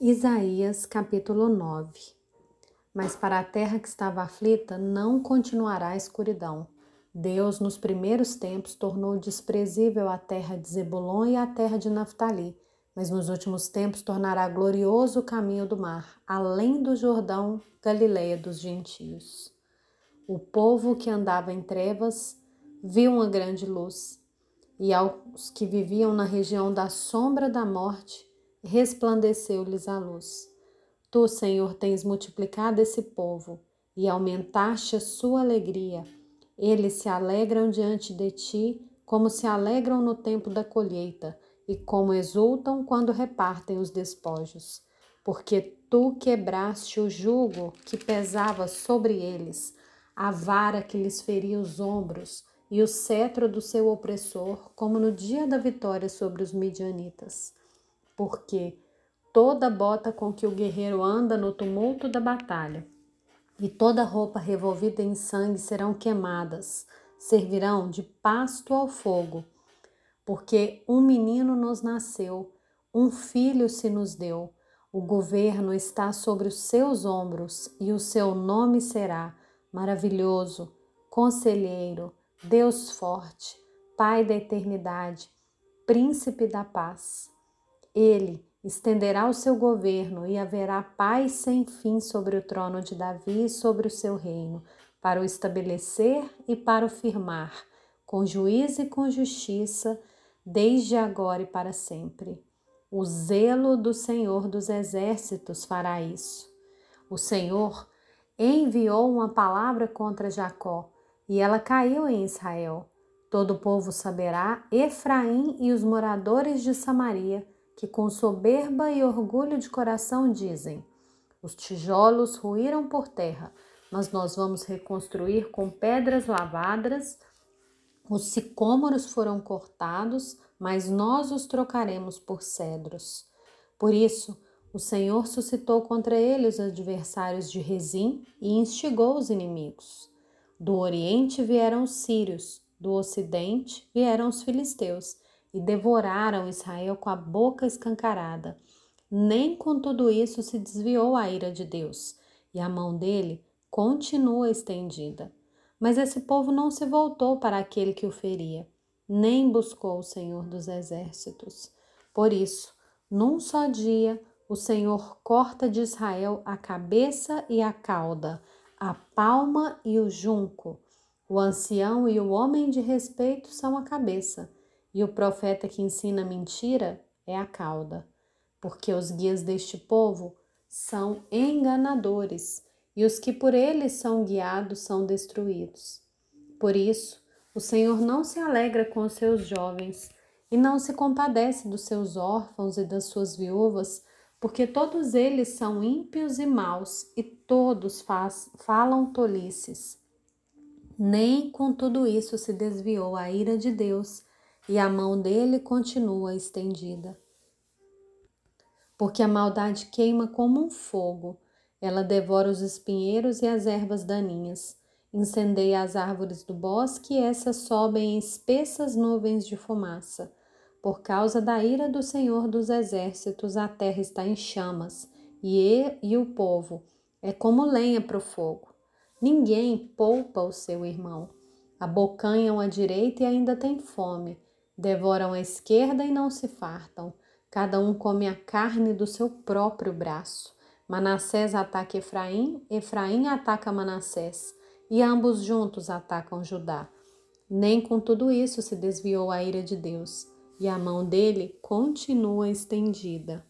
Isaías capítulo 9 Mas para a terra que estava aflita não continuará a escuridão. Deus, nos primeiros tempos, tornou desprezível a terra de Zebulon e a terra de Naphtali, mas nos últimos tempos tornará glorioso o caminho do mar, além do Jordão, Galileia dos gentios. O povo que andava em trevas viu uma grande luz, e aos que viviam na região da sombra da morte, resplandeceu-lhes a luz. Tu, Senhor, tens multiplicado esse povo e aumentaste a sua alegria. Eles se alegram diante de ti, como se alegram no tempo da colheita, e como exultam quando repartem os despojos. Porque tu quebraste o jugo que pesava sobre eles, a vara que lhes feria os ombros, e o cetro do seu opressor, como no dia da vitória sobre os midianitas porque toda bota com que o guerreiro anda no tumulto da batalha e toda roupa revolvida em sangue serão queimadas, servirão de pasto ao fogo. Porque um menino nos nasceu, um filho se nos deu, o governo está sobre os seus ombros e o seu nome será maravilhoso, conselheiro, Deus forte, Pai da eternidade, príncipe da paz. Ele estenderá o seu governo e haverá paz sem fim sobre o trono de Davi e sobre o seu reino, para o estabelecer e para o firmar, com juízo e com justiça, desde agora e para sempre. O zelo do Senhor dos exércitos fará isso. O Senhor enviou uma palavra contra Jacó, e ela caiu em Israel. Todo o povo saberá, Efraim e os moradores de Samaria, que com soberba e orgulho de coração dizem: Os tijolos ruíram por terra, mas nós vamos reconstruir com pedras lavadas. Os sicômoros foram cortados, mas nós os trocaremos por cedros. Por isso, o Senhor suscitou contra ele os adversários de Rezim e instigou os inimigos. Do Oriente vieram os sírios, do Ocidente vieram os filisteus e devoraram Israel com a boca escancarada. Nem com tudo isso se desviou a ira de Deus, e a mão dele continua estendida. Mas esse povo não se voltou para aquele que o feria, nem buscou o Senhor dos exércitos. Por isso, num só dia, o Senhor corta de Israel a cabeça e a cauda, a palma e o junco. O ancião e o homem de respeito são a cabeça e o profeta que ensina mentira é a cauda, porque os guias deste povo são enganadores e os que por eles são guiados são destruídos. Por isso, o Senhor não se alegra com os seus jovens e não se compadece dos seus órfãos e das suas viúvas, porque todos eles são ímpios e maus e todos faz, falam tolices. Nem com tudo isso se desviou a ira de Deus e a mão dele continua estendida. Porque a maldade queima como um fogo, ela devora os espinheiros e as ervas daninhas, incendeia as árvores do bosque e essas sobem em espessas nuvens de fumaça. Por causa da ira do Senhor dos Exércitos, a terra está em chamas, e, e o povo é como lenha para o fogo. Ninguém poupa o seu irmão. Abocanham à direita e ainda tem fome Devoram a esquerda e não se fartam. Cada um come a carne do seu próprio braço. Manassés ataca Efraim, Efraim ataca Manassés, e ambos juntos atacam Judá. Nem com tudo isso se desviou a ira de Deus, e a mão dele continua estendida.